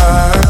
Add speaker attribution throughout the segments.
Speaker 1: heart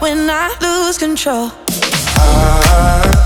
Speaker 1: when I lose control?
Speaker 2: I